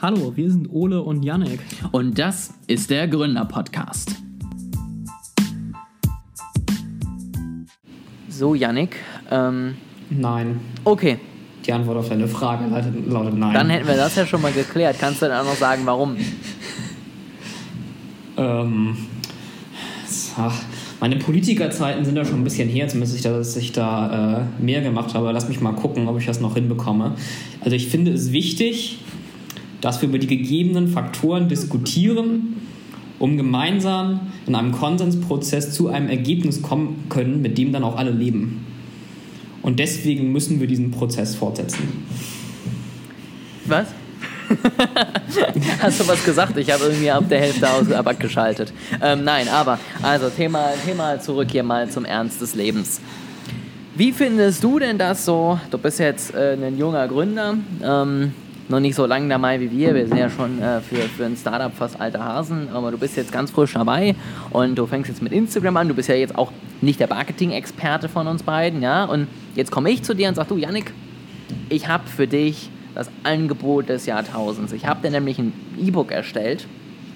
Hallo, wir sind Ole und Yannick. Und das ist der Gründer-Podcast. So, Yannick. Ähm, Nein. okay, Die Antwort auf deine Frage lautet, lautet nein. dann hätten wir das ja schon mal geklärt. Kannst du dann auch noch sagen, warum? ähm, ach, meine Politikerzeiten sind ja schon ein bisschen her, zumindest dass ich da äh, mehr gemacht habe. Lass mich mal gucken, ob ich das noch hinbekomme. Also ich finde es wichtig, dass wir über die gegebenen Faktoren diskutieren, um gemeinsam in einem Konsensprozess zu einem Ergebnis kommen können, mit dem dann auch alle leben. Und deswegen müssen wir diesen Prozess fortsetzen. Was? Hast du was gesagt? Ich habe irgendwie ab der Hälfte aus abgeschaltet. Ähm, nein, aber, also Thema, Thema zurück hier mal zum Ernst des Lebens. Wie findest du denn das so? Du bist jetzt äh, ein junger Gründer, ähm, noch nicht so lange dabei wie wir. Wir sind ja schon äh, für, für ein Startup fast alte Hasen, aber du bist jetzt ganz frisch dabei und du fängst jetzt mit Instagram an. Du bist ja jetzt auch nicht der Marketing-Experte von uns beiden, ja? Und jetzt komme ich zu dir und sag du, Yannick, ich habe für dich das Angebot des Jahrtausends. Ich habe dir nämlich ein E-Book erstellt.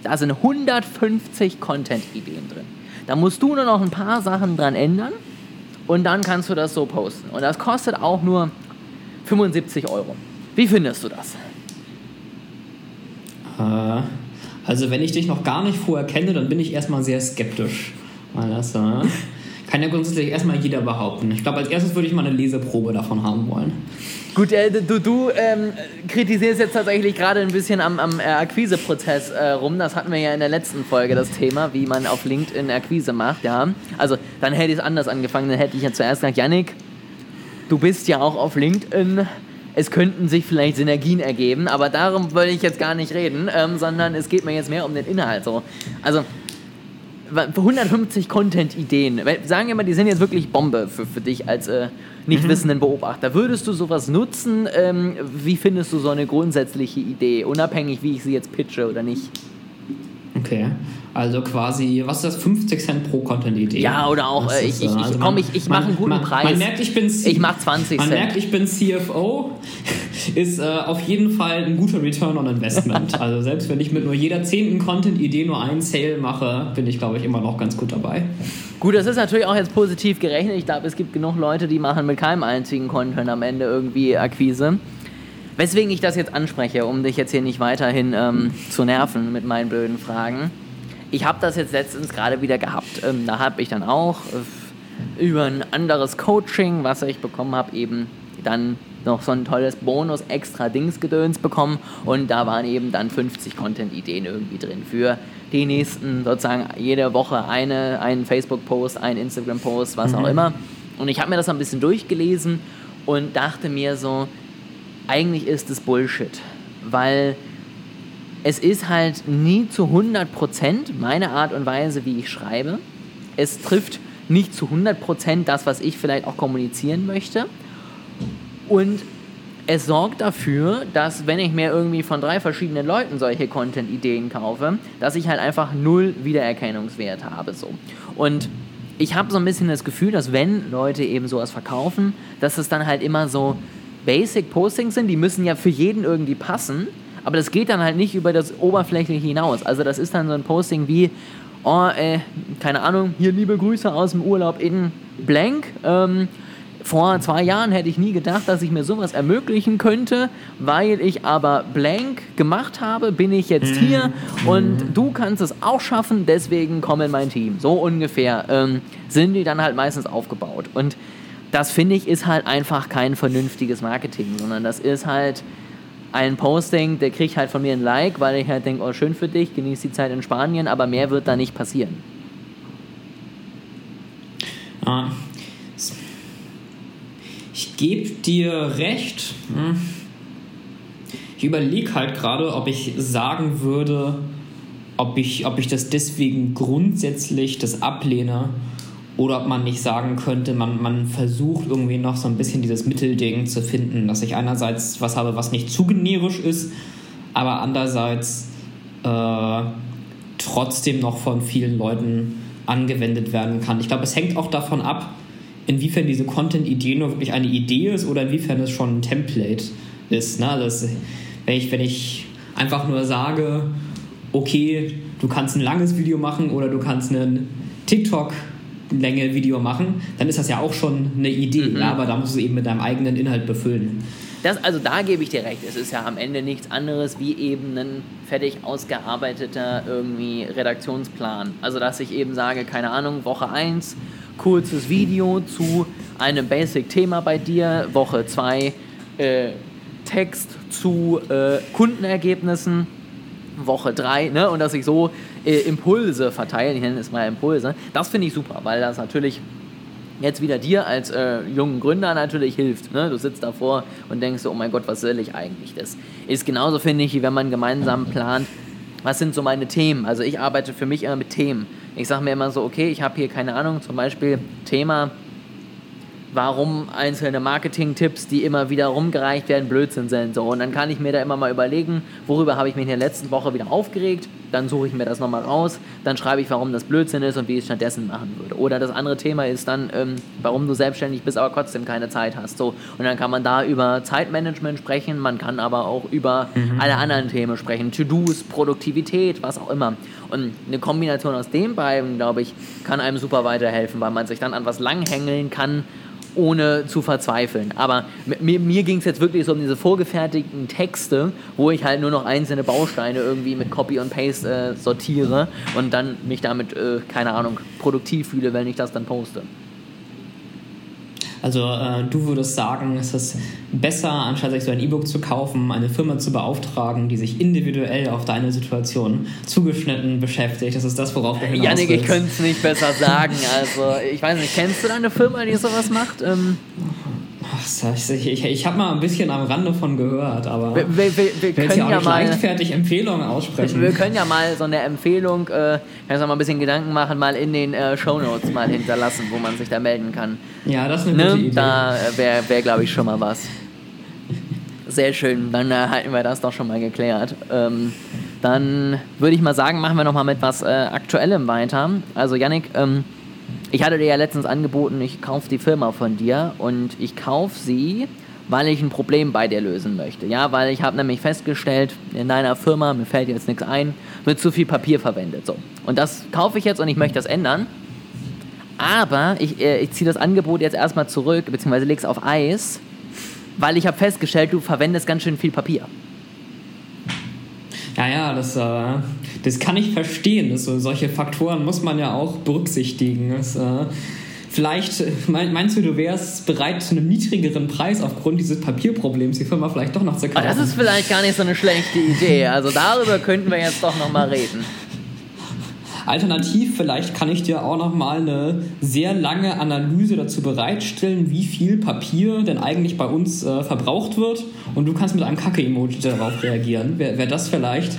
Da sind 150 Content-Ideen drin. Da musst du nur noch ein paar Sachen dran ändern und dann kannst du das so posten. Und das kostet auch nur 75 Euro. Wie findest du das? Äh, also wenn ich dich noch gar nicht vorher kenne, dann bin ich erstmal sehr skeptisch. Weil das äh, kann ja grundsätzlich erstmal jeder behaupten. Ich glaube, als erstes würde ich mal eine Leseprobe davon haben wollen. Gut, äh, du, du ähm, kritisierst jetzt tatsächlich gerade ein bisschen am, am äh, Akquiseprozess äh, rum. Das hatten wir ja in der letzten Folge, das Thema, wie man auf LinkedIn Akquise macht. Ja. Also dann hätte ich es anders angefangen. Dann hätte ich ja zuerst gesagt, Yannick, du bist ja auch auf LinkedIn. Es könnten sich vielleicht Synergien ergeben, aber darum will ich jetzt gar nicht reden, ähm, sondern es geht mir jetzt mehr um den Inhalt. So. Also 150 Content-Ideen. Sagen wir mal, die sind jetzt wirklich Bombe für, für dich als äh, nicht wissenden Beobachter. Würdest du sowas nutzen? Ähm, wie findest du so eine grundsätzliche Idee, unabhängig wie ich sie jetzt pitche oder nicht? Okay. Also quasi, was ist das? 50 Cent pro Content-Idee? Ja, oder auch, Das äh, ich, ich, also komm, man- ich, ich man- mache einen guten man, Preis. Man merkt, ich bin ich mache 20 Man Cent. merkt, ich bin CFO, ist äh, auf jeden Fall ein guter Return on Investment. also selbst wenn ich mit nur jeder zehnten Content-Idee nur einen Sale mache, bin ich, glaube ich, immer noch ganz gut dabei. Gut, das ist natürlich auch jetzt positiv gerechnet. Ich glaube, es gibt genug Leute, die machen mit keinem einzigen Content am Ende irgendwie Akquise. Weswegen ich das jetzt anspreche, um dich jetzt hier nicht weiterhin ähm, zu nerven mit meinen blöden Fragen. Ich habe das jetzt letztens gerade wieder gehabt. Ähm, da habe ich dann auch äh, über ein anderes Coaching, was ich bekommen habe, eben dann noch so ein tolles Bonus extra Dingsgedöns bekommen und da waren eben dann 50 Content-Ideen irgendwie drin für die nächsten sozusagen jede Woche eine, einen Facebook-Post, einen Instagram-Post, was auch immer. Und ich habe mir das ein bisschen durchgelesen und dachte mir so, eigentlich ist es Bullshit, weil es ist halt nie zu 100% meine Art und Weise, wie ich schreibe. Es trifft nicht zu 100% das, was ich vielleicht auch kommunizieren möchte. Und es sorgt dafür, dass wenn ich mir irgendwie von drei verschiedenen Leuten solche Content-Ideen kaufe, dass ich halt einfach null Wiedererkennungswert habe. So. Und ich habe so ein bisschen das Gefühl, dass wenn Leute eben sowas verkaufen, dass es dann halt immer so Basic Postings sind, die müssen ja für jeden irgendwie passen, aber das geht dann halt nicht über das Oberflächliche hinaus. Also das ist dann so ein Posting wie, oh, äh, keine Ahnung, hier liebe Grüße aus dem Urlaub in Blank. Ähm, vor zwei Jahren hätte ich nie gedacht, dass ich mir sowas ermöglichen könnte, weil ich aber Blank gemacht habe, bin ich jetzt hier und du kannst es auch schaffen, deswegen komm in mein Team. So ungefähr ähm, sind die dann halt meistens aufgebaut. Und das finde ich ist halt einfach kein vernünftiges Marketing, sondern das ist halt ein Posting, der kriegt halt von mir ein Like, weil ich halt denke, oh schön für dich, genieß die Zeit in Spanien, aber mehr wird da nicht passieren. Ah. Ich gebe dir recht. Hm. Ich überlege halt gerade, ob ich sagen würde, ob ich, ob ich das deswegen grundsätzlich das ablehne oder ob man nicht sagen könnte, man, man versucht irgendwie noch so ein bisschen dieses Mittelding zu finden, dass ich einerseits was habe, was nicht zu generisch ist, aber andererseits äh, trotzdem noch von vielen Leuten angewendet werden kann. Ich glaube, es hängt auch davon ab, inwiefern diese Content-Idee nur wirklich eine Idee ist oder inwiefern es schon ein Template ist. Ne? Das, wenn, ich, wenn ich einfach nur sage, okay, du kannst ein langes Video machen oder du kannst einen TikTok Länge Video machen, dann ist das ja auch schon eine Idee, mhm. aber da musst du es eben mit deinem eigenen Inhalt befüllen. Das, also da gebe ich dir recht. Es ist ja am Ende nichts anderes wie eben ein fertig ausgearbeiteter irgendwie Redaktionsplan. Also dass ich eben sage, keine Ahnung, Woche 1, kurzes Video zu einem Basic-Thema bei dir, Woche 2, äh, Text zu äh, Kundenergebnissen, Woche 3, ne? Und dass ich so äh, Impulse verteile, ich nenne es mal Impulse, das finde ich super, weil das natürlich jetzt wieder dir als äh, jungen Gründer natürlich hilft. Ne? Du sitzt davor und denkst so, oh mein Gott, was soll ich eigentlich? Das ist genauso, finde ich, wie wenn man gemeinsam plant, was sind so meine Themen. Also ich arbeite für mich immer mit Themen. Ich sage mir immer so, okay, ich habe hier keine Ahnung, zum Beispiel Thema warum einzelne Marketing-Tipps, die immer wieder rumgereicht werden, Blödsinn sind. So, und dann kann ich mir da immer mal überlegen, worüber habe ich mich in der letzten Woche wieder aufgeregt. Dann suche ich mir das nochmal raus. Dann schreibe ich, warum das Blödsinn ist und wie ich es stattdessen machen würde. Oder das andere Thema ist dann, ähm, warum du selbstständig bist, aber trotzdem keine Zeit hast. So, und dann kann man da über Zeitmanagement sprechen. Man kann aber auch über mhm. alle anderen Themen sprechen. To-Dos, Produktivität, was auch immer. Und eine Kombination aus den beiden, glaube ich, kann einem super weiterhelfen, weil man sich dann an was langhängeln kann ohne zu verzweifeln. Aber mir, mir ging es jetzt wirklich so um diese vorgefertigten Texte, wo ich halt nur noch einzelne Bausteine irgendwie mit Copy und Paste äh, sortiere und dann mich damit, äh, keine Ahnung, produktiv fühle, wenn ich das dann poste. Also äh, du würdest sagen, es ist besser, anstatt sich so ein E-Book zu kaufen, eine Firma zu beauftragen, die sich individuell auf deine Situation zugeschnitten beschäftigt. Das ist das, worauf du hinaus Janik, ich könnte es nicht besser sagen. Also ich weiß nicht, kennst du eine Firma, die sowas macht? Ähm ich, ich, habe mal ein bisschen am Rande von gehört, aber wir, wir, wir, können ja, ja mal leichtfertig Empfehlungen aussprechen. Wir können ja mal so eine Empfehlung, äh, kannst du mal ein bisschen Gedanken machen, mal in den äh, Show Notes mal hinterlassen, wo man sich da melden kann. Ja, das ist eine ne? gute Idee. Da äh, wäre, wär, glaube ich, schon mal was. Sehr schön, dann äh, halten wir das doch schon mal geklärt. Ähm, dann würde ich mal sagen, machen wir noch mal mit was äh, Aktuellem weiter. Also Yannick, ähm, ich hatte dir ja letztens angeboten, ich kaufe die Firma von dir und ich kaufe sie, weil ich ein Problem bei dir lösen möchte. Ja, weil ich habe nämlich festgestellt, in deiner Firma, mir fällt jetzt nichts ein, wird zu viel Papier verwendet. So. Und das kaufe ich jetzt und ich möchte das ändern. Aber ich, äh, ich ziehe das Angebot jetzt erstmal zurück, beziehungsweise lege es auf Eis, weil ich habe festgestellt, du verwendest ganz schön viel Papier. Ja, ja, das, äh, das kann ich verstehen. Das, so, solche Faktoren muss man ja auch berücksichtigen. Das, äh, vielleicht meinst du, du wärst bereit, zu einem niedrigeren Preis aufgrund dieses Papierproblems die Firma vielleicht doch noch zu kaufen? Das ist vielleicht gar nicht so eine schlechte Idee. Also darüber könnten wir jetzt doch noch mal reden. Alternativ, vielleicht kann ich dir auch noch mal eine sehr lange Analyse dazu bereitstellen, wie viel Papier denn eigentlich bei uns äh, verbraucht wird. Und du kannst mit einem Kacke-Emoji darauf reagieren. Wäre wär das vielleicht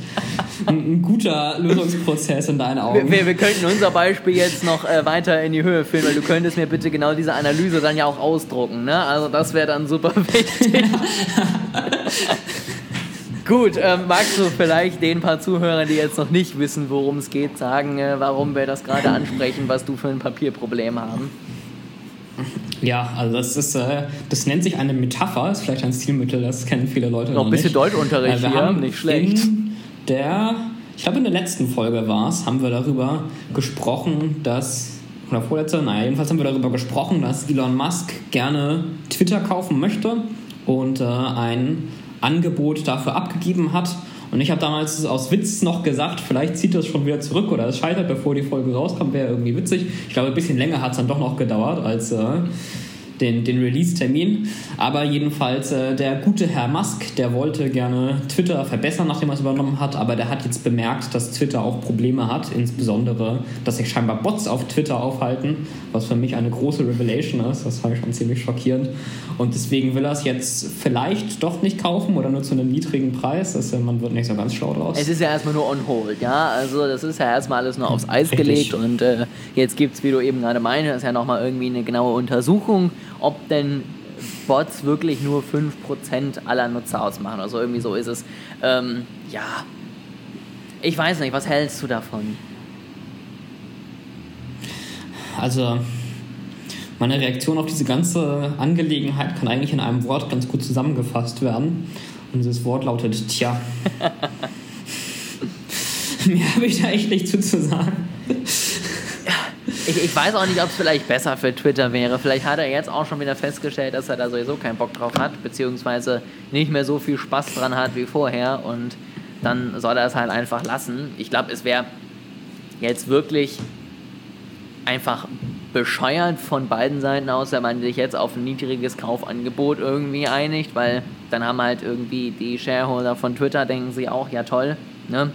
ein, ein, guter Lösungsprozess in deinen Augen? Wir, wir könnten unser Beispiel jetzt noch äh, weiter in die Höhe führen, weil du könntest mir bitte genau diese Analyse dann ja auch ausdrucken. Ne? Also das wäre dann super wichtig. Gut, ähm, magst du vielleicht den paar Zuhörern, die jetzt noch nicht wissen, worum es geht, sagen, äh, warum wir das gerade ansprechen, was du für ein Papierproblem haben? Ja, also das ist, äh, das nennt sich eine Metapher, ist vielleicht ein Stilmittel, das kennen viele Leute noch, noch ein bisschen Deutschunterricht äh, wir hier, nicht schlecht. In der, ich glaube in der letzten Folge war es, haben wir darüber gesprochen, dass oder vorletzte, naja, jedenfalls haben wir darüber gesprochen, dass Elon Musk gerne Twitter kaufen möchte und äh, ein Angebot dafür abgegeben hat. Und ich habe damals aus Witz noch gesagt, vielleicht zieht das schon wieder zurück oder es scheitert, bevor die Folge rauskommt, wäre irgendwie witzig. Ich glaube, ein bisschen länger hat es dann doch noch gedauert als äh, den, den Release-Termin. Aber jedenfalls, äh, der gute Herr Musk, der wollte gerne Twitter verbessern, nachdem er es übernommen hat, aber der hat jetzt bemerkt, dass Twitter auch Probleme hat, insbesondere, dass sich scheinbar Bots auf Twitter aufhalten, was für mich eine große Revelation ist. Das fand ich schon ziemlich schockierend. Und deswegen will er es jetzt vielleicht doch nicht kaufen oder nur zu einem niedrigen Preis. Das, man wird nicht so ganz schlau draus. Es ist ja erstmal nur on hold, ja. Also das ist ja erstmal alles nur aufs Eis Richtig. gelegt und äh, jetzt gibt es, wie du eben gerade meinst, ist ja nochmal irgendwie eine genaue Untersuchung ob denn Bots wirklich nur 5% aller Nutzer ausmachen. Also irgendwie so ist es. Ähm, ja, ich weiß nicht, was hältst du davon? Also, meine Reaktion auf diese ganze Angelegenheit kann eigentlich in einem Wort ganz gut zusammengefasst werden. Und dieses Wort lautet Tja. mehr habe ich da echt nicht zu, zu sagen. Ich, ich weiß auch nicht, ob es vielleicht besser für Twitter wäre. Vielleicht hat er jetzt auch schon wieder festgestellt, dass er da sowieso keinen Bock drauf hat, beziehungsweise nicht mehr so viel Spaß dran hat wie vorher und dann soll er es halt einfach lassen. Ich glaube, es wäre jetzt wirklich einfach bescheuert von beiden Seiten aus, wenn man sich jetzt auf ein niedriges Kaufangebot irgendwie einigt, weil dann haben halt irgendwie die Shareholder von Twitter, denken sie auch, ja toll, ne?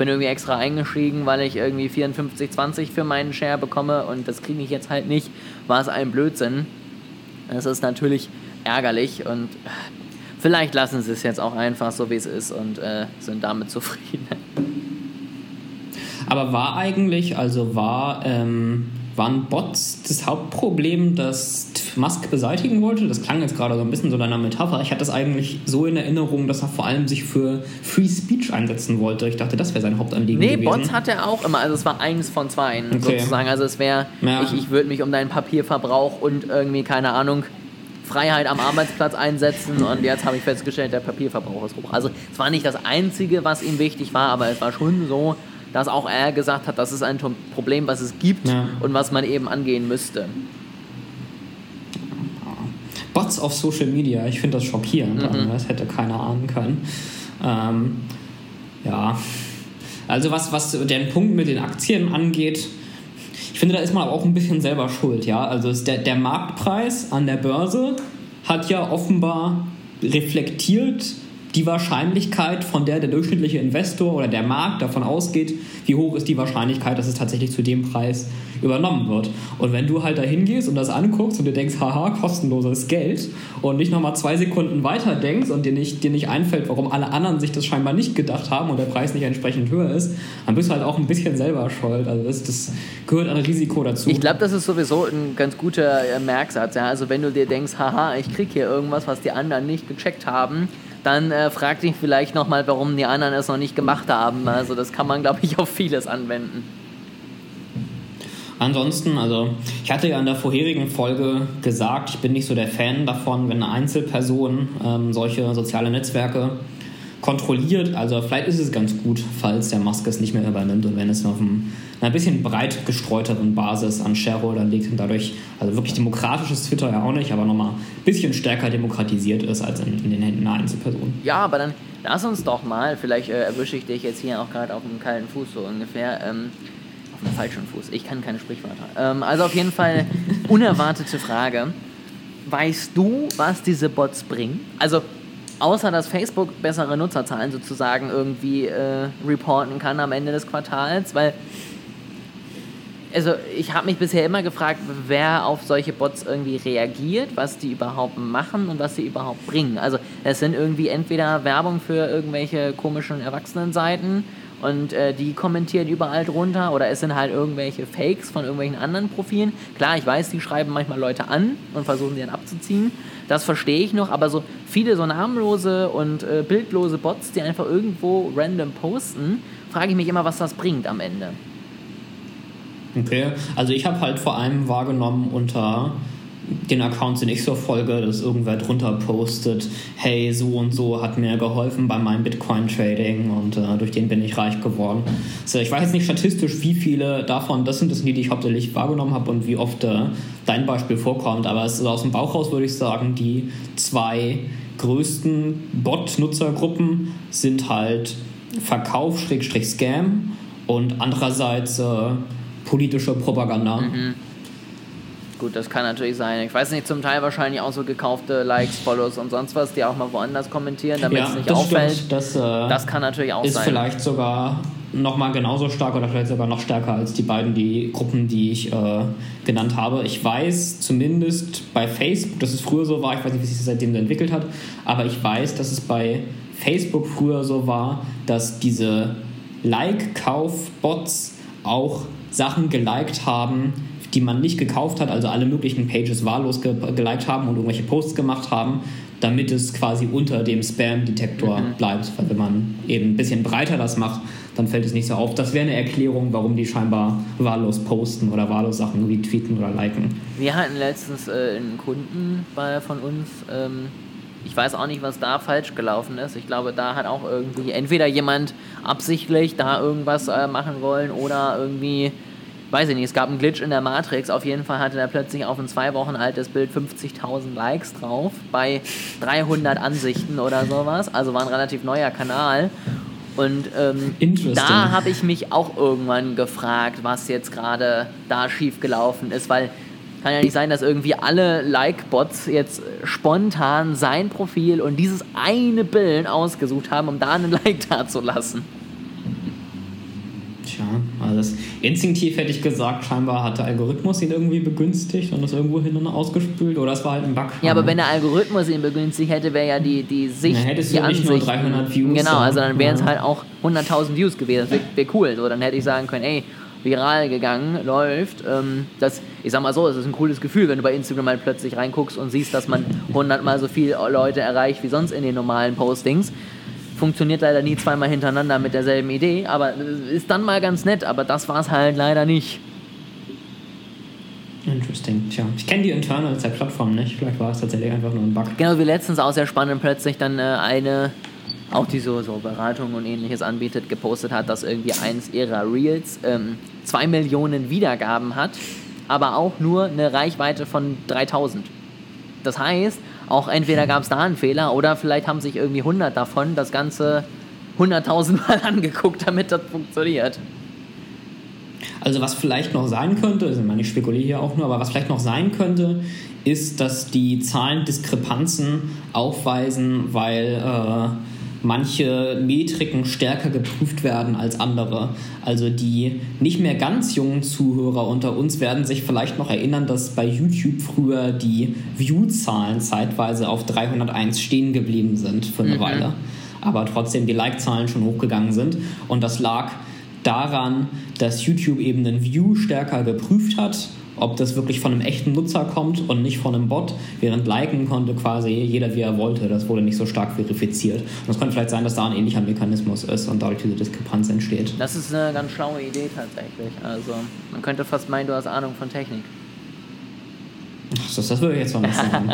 Bin irgendwie extra eingestiegen, weil ich irgendwie 54,20 für meinen Share bekomme und das kriege ich jetzt halt nicht, war es ein Blödsinn. Das ist natürlich ärgerlich und vielleicht lassen sie es jetzt auch einfach so, wie es ist und äh, sind damit zufrieden. Aber war eigentlich, also war, ähm, waren Bots das Hauptproblem, das Musk beseitigen wollte? Das klang jetzt gerade so ein bisschen so deiner Metapher. Ich hatte das eigentlich so in Erinnerung, dass er vor allem sich für Free Speech einsetzen wollte. Ich dachte, das wäre sein Hauptanliegen nee, gewesen. Bots hat er auch immer. Also es war eins von zwei okay. sozusagen. Also es wäre, ja. ich, ich würde mich um deinen Papierverbrauch und irgendwie, keine Ahnung, Freiheit am Arbeitsplatz einsetzen und jetzt habe ich festgestellt, der Papierverbrauch ist hoch. Also es war nicht das Einzige, was ihm wichtig war, aber es war schon so, dass auch er gesagt hat, das ist ein Problem, was es gibt ja. und was man eben angehen müsste. Bots auf Social Media, ich finde das schockierend. Mhm. Das hätte keiner ahnen können. Ähm, ja, also was, was den Punkt mit den Aktien angeht, ich finde, da ist man auch ein bisschen selber schuld. Ja? Also der, der Marktpreis an der Börse hat ja offenbar reflektiert, die Wahrscheinlichkeit, von der der durchschnittliche Investor oder der Markt davon ausgeht, wie hoch ist die Wahrscheinlichkeit, dass es tatsächlich zu dem Preis übernommen wird. Und wenn du halt da hingehst und das anguckst und dir denkst, haha, kostenloses Geld und nicht nochmal zwei Sekunden weiter denkst und dir nicht, dir nicht einfällt, warum alle anderen sich das scheinbar nicht gedacht haben und der Preis nicht entsprechend höher ist, dann bist du halt auch ein bisschen selber schuld. Also das, das gehört ein Risiko dazu. Ich glaube, das ist sowieso ein ganz guter äh, Merksatz. Ja? Also wenn du dir denkst, haha, ich krieg hier irgendwas, was die anderen nicht gecheckt haben, dann äh, frag dich vielleicht nochmal, warum die anderen es noch nicht gemacht haben. Also das kann man, glaube ich, auf vieles anwenden. Ansonsten, also ich hatte ja in der vorherigen Folge gesagt, ich bin nicht so der Fan davon, wenn eine Einzelperson ähm, solche soziale Netzwerke kontrolliert. Also vielleicht ist es ganz gut, falls der Musk es nicht mehr übernimmt und wenn es auf einem, einer bisschen breit gestreuteren Basis an Shareholder liegt und dadurch, also wirklich demokratisches Twitter ja auch nicht, aber nochmal ein bisschen stärker demokratisiert ist als in, in den Händen einer Einzelperson. Ja, aber dann lass uns doch mal, vielleicht äh, erwische ich dich jetzt hier auch gerade auf einem kalten Fuß so ungefähr, ähm, auf einem falschen Fuß. Ich kann keine Sprichwörter. Ähm, also auf jeden Fall unerwartete Frage. Weißt du, was diese Bots bringen? Also außer dass Facebook bessere Nutzerzahlen sozusagen irgendwie äh, reporten kann am Ende des Quartals, weil also ich habe mich bisher immer gefragt, wer auf solche Bots irgendwie reagiert, was die überhaupt machen und was sie überhaupt bringen. Also es sind irgendwie entweder Werbung für irgendwelche komischen Erwachsenenseiten und äh, die kommentieren überall drunter oder es sind halt irgendwelche Fakes von irgendwelchen anderen Profilen. Klar, ich weiß, die schreiben manchmal Leute an und versuchen sie dann abzuziehen. Das verstehe ich noch, aber so viele so namenlose und äh, bildlose Bots, die einfach irgendwo random posten, frage ich mich immer, was das bringt am Ende. Okay, also ich habe halt vor allem wahrgenommen unter den Accounts, den ich so folge, dass irgendwer drunter postet, hey, so und so hat mir geholfen bei meinem Bitcoin-Trading und äh, durch den bin ich reich geworden. Also ich weiß jetzt nicht statistisch, wie viele davon, das sind. Das die, die ich hauptsächlich wahrgenommen habe und wie oft äh, dein Beispiel vorkommt, aber es ist aus dem Bauch raus, würde ich sagen, die zwei größten Bot-Nutzergruppen sind halt Verkauf-Scam und andererseits äh, politische Propaganda. Mhm. Gut, das kann natürlich sein. Ich weiß nicht, zum Teil wahrscheinlich auch so gekaufte Likes, Follows und sonst was, die auch mal woanders kommentieren, damit ja, es nicht das auffällt. Das, äh, das kann natürlich auch ist sein. Ist vielleicht sogar nochmal genauso stark oder vielleicht sogar noch stärker als die beiden die Gruppen, die ich äh, genannt habe. Ich weiß zumindest bei Facebook, dass es früher so war, ich weiß nicht, wie sich das seitdem entwickelt hat, aber ich weiß, dass es bei Facebook früher so war, dass diese Like-Kauf-Bots auch Sachen geliked haben, die man nicht gekauft hat, also alle möglichen Pages wahllos ge geliked haben und irgendwelche Posts gemacht haben, damit es quasi unter dem Spam-Detektor mhm. bleibt. Weil wenn man eben ein bisschen breiter das macht, dann fällt es nicht so auf. Das wäre eine Erklärung, warum die scheinbar wahllos posten oder wahllos Sachen retweeten oder liken. Wir hatten letztens äh, einen Kunden bei, von uns, ähm, ich weiß auch nicht, was da falsch gelaufen ist. Ich glaube, da hat auch irgendwie entweder jemand absichtlich da irgendwas äh, machen wollen oder irgendwie, weiß ich nicht, es gab einen Glitch in der Matrix. Auf jeden Fall hatte er plötzlich auf ein zwei Wochen altes Bild 50.000 Likes drauf bei 300 Ansichten oder sowas. Also war ein relativ neuer Kanal. Und ähm, da habe ich mich auch irgendwann gefragt, was jetzt gerade da schiefgelaufen ist, weil kann ja nicht sein, dass irgendwie alle Like-Bots jetzt spontan sein Profil und dieses eine Bild ausgesucht haben, um da einen Like dazulassen. Tja, also instinktiv hätte ich gesagt, scheinbar hat der Algorithmus ihn irgendwie begünstigt und das irgendwo hin und ausgespült oder es war halt ein Bug. Ja, aber wenn der Algorithmus ihn begünstigt hätte, wäre ja die, die Sicht, dann hättest die du nicht Ansicht, nur 300 Views. Genau, also dann wären es ja. halt auch 100.000 Views gewesen. Das wäre wär cool. So, dann hätte ich sagen können, ey, viral gegangen, läuft. Ähm, das, ich sag mal so, es ist ein cooles Gefühl, wenn du bei Instagram mal plötzlich reinguckst und siehst, dass man hundertmal so viele Leute erreicht wie sonst in den normalen Postings. Funktioniert leider nie zweimal hintereinander mit derselben Idee, aber ist dann mal ganz nett, aber das war es halt leider nicht. Interesting. Tja, ich kenne die Internals der Plattform nicht. Vielleicht war es tatsächlich einfach nur ein Bug. Genau, wie letztens auch sehr spannend, plötzlich dann äh, eine auch die so, so Beratung und ähnliches anbietet, gepostet hat, dass irgendwie eins ihrer Reels ähm, zwei Millionen Wiedergaben hat, aber auch nur eine Reichweite von 3000. Das heißt, auch entweder gab es da einen Fehler oder vielleicht haben sich irgendwie 100 davon das Ganze 100.000 Mal angeguckt, damit das funktioniert. Also was vielleicht noch sein könnte, also ich spekuliere hier auch nur, aber was vielleicht noch sein könnte, ist, dass die Zahlen Diskrepanzen aufweisen, weil äh, manche Metriken stärker geprüft werden als andere. Also die nicht mehr ganz jungen Zuhörer unter uns werden sich vielleicht noch erinnern, dass bei YouTube früher die View-Zahlen zeitweise auf 301 stehen geblieben sind für eine mhm. Weile. Aber trotzdem die Like-Zahlen schon hochgegangen sind. Und das lag daran, dass YouTube eben den View stärker geprüft hat ob das wirklich von einem echten Nutzer kommt und nicht von einem Bot, während liken konnte quasi jeder, wie er wollte. Das wurde nicht so stark verifiziert. Und es könnte vielleicht sein, dass da ein ähnlicher Mechanismus ist und dadurch diese Diskrepanz entsteht. Das ist eine ganz schlaue Idee tatsächlich. Also man könnte fast meinen, du hast Ahnung von Technik. Ach, das, das würde ich jetzt mal sagen.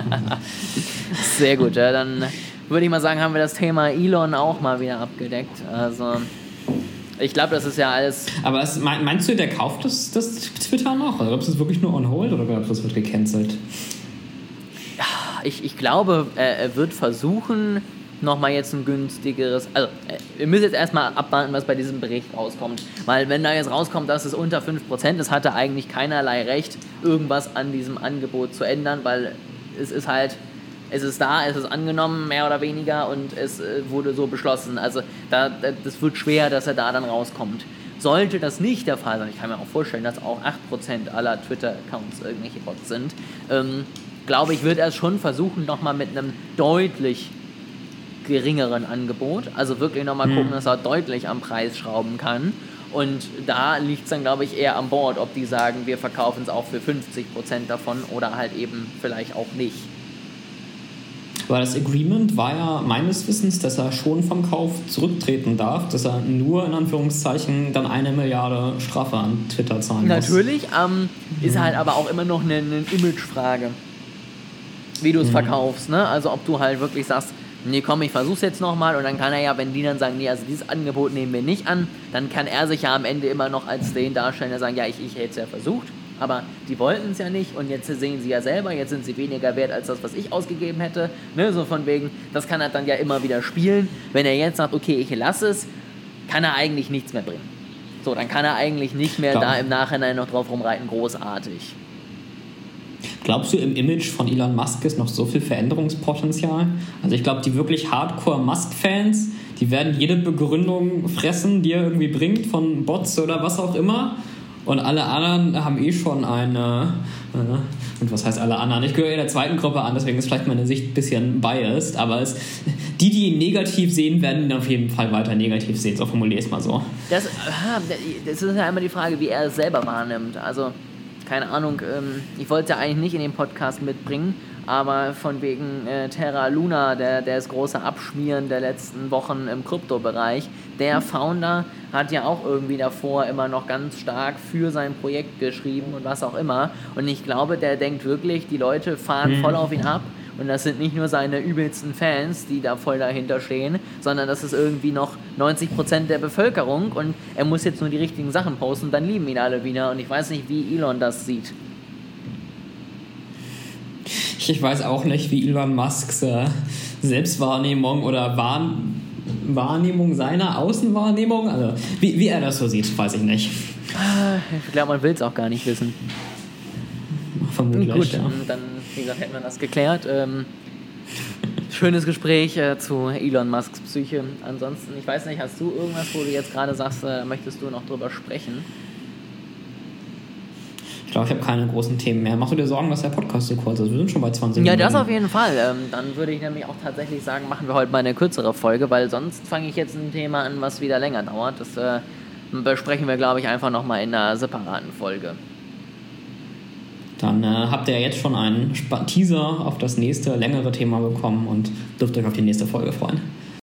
Sehr gut, ja, dann würde ich mal sagen, haben wir das Thema Elon auch mal wieder abgedeckt. Also ich glaube, das ist ja alles. Aber es, meinst du, der kauft das, das Twitter noch? Oder glaubst du, es wirklich nur on hold oder glaubst du, es wird gecancelt? Ja, ich, ich glaube, er, er wird versuchen, nochmal jetzt ein günstigeres. Also, äh, wir müssen jetzt erstmal abwarten, was bei diesem Bericht rauskommt. Weil, wenn da jetzt rauskommt, dass es unter 5% ist, hatte eigentlich keinerlei Recht, irgendwas an diesem Angebot zu ändern, weil es ist halt es ist da, es ist angenommen, mehr oder weniger, und es äh, wurde so beschlossen. Also da, das wird schwer, dass er da dann rauskommt. Sollte das nicht der Fall sein, ich kann mir auch vorstellen, dass auch 8% aller Twitter-Accounts irgendwelche Bots sind, ähm, glaube ich, wird er es schon versuchen, nochmal mit einem deutlich geringeren Angebot, also wirklich nochmal mhm. gucken, dass er deutlich am Preis schrauben kann. Und da liegt es dann, glaube ich, eher am Board, ob die sagen, wir verkaufen es auch für 50% davon oder halt eben vielleicht auch nicht. Weil das Agreement war ja meines Wissens, dass er schon vom Kauf zurücktreten darf, dass er nur in Anführungszeichen dann eine Milliarde Strafe an Twitter zahlen muss. Natürlich, ähm, ist halt aber auch immer noch eine, eine Imagefrage, wie du es mhm. verkaufst. Ne? Also ob du halt wirklich sagst, nee komm, ich versuch's jetzt nochmal und dann kann er ja, wenn die dann sagen, nee, also dieses Angebot nehmen wir nicht an, dann kann er sich ja am Ende immer noch als den darstellen, der sagen, ja, ich, ich hätte es ja versucht aber die wollten es ja nicht und jetzt sehen sie ja selber, jetzt sind sie weniger wert als das, was ich ausgegeben hätte. Ne, so von wegen, das kann er dann ja immer wieder spielen. Wenn er jetzt sagt, okay, ich lasse es, kann er eigentlich nichts mehr bringen. So, dann kann er eigentlich nicht mehr Glaub. da im Nachhinein noch drauf rumreiten, großartig. Glaubst du, im Image von Elon Musk ist noch so viel Veränderungspotenzial? Also ich glaube, die wirklich Hardcore Musk-Fans, die werden jede Begründung fressen, die er irgendwie bringt, von Bots oder was auch immer. Und alle anderen haben eh schon eine. Äh, und was heißt alle anderen? Ich gehöre in der zweiten Gruppe an, deswegen ist vielleicht meine Sicht ein bisschen biased. Aber es, die, die ihn negativ sehen, werden ihn auf jeden Fall weiter negativ sehen. So formuliere ich es mal so. Das, das ist ja immer die Frage, wie er es selber wahrnimmt. Also, keine Ahnung, ähm, ich wollte ja eigentlich nicht in den Podcast mitbringen, aber von wegen äh, Terra Luna, der, der das große Abschmieren der letzten Wochen im Kryptobereich, der Founder hat ja auch irgendwie davor immer noch ganz stark für sein Projekt geschrieben und was auch immer. Und ich glaube, der denkt wirklich, die Leute fahren mhm. voll auf ihn ab Und das sind nicht nur seine übelsten Fans, die da voll dahinter stehen, sondern das ist irgendwie noch 90% der Bevölkerung und er muss jetzt nur die richtigen Sachen posten, dann lieben ihn alle wieder. Und ich weiß nicht, wie Elon das sieht. Ich weiß auch nicht, wie Elon Musks äh, Selbstwahrnehmung oder Wahn Wahrnehmung seiner Außenwahrnehmung, also wie, wie er das so sieht, weiß ich nicht. Ich glaube, man will es auch gar nicht wissen. Vermutlich. Gut, ja. dann, wie gesagt, hätten wir das geklärt. Ähm, schönes Gespräch äh, zu Elon Musks Psyche. Ansonsten, ich weiß nicht, hast du irgendwas, wo du jetzt gerade sagst, äh, möchtest du noch drüber sprechen? Ich glaube, ich habe keine großen Themen mehr. Machst du dir Sorgen, dass der Podcast so kurz ist? Wir sind schon bei 20 Ja, Minuten. das auf jeden Fall. Ähm, dann würde ich nämlich auch tatsächlich sagen, machen wir heute mal eine kürzere Folge, weil sonst fange ich jetzt ein Thema an, was wieder länger dauert. Das äh, besprechen wir, glaube ich, einfach nochmal in einer separaten Folge. Dann äh, habt ihr jetzt schon einen Teaser auf das nächste, längere Thema bekommen und dürft euch auf die nächste Folge freuen.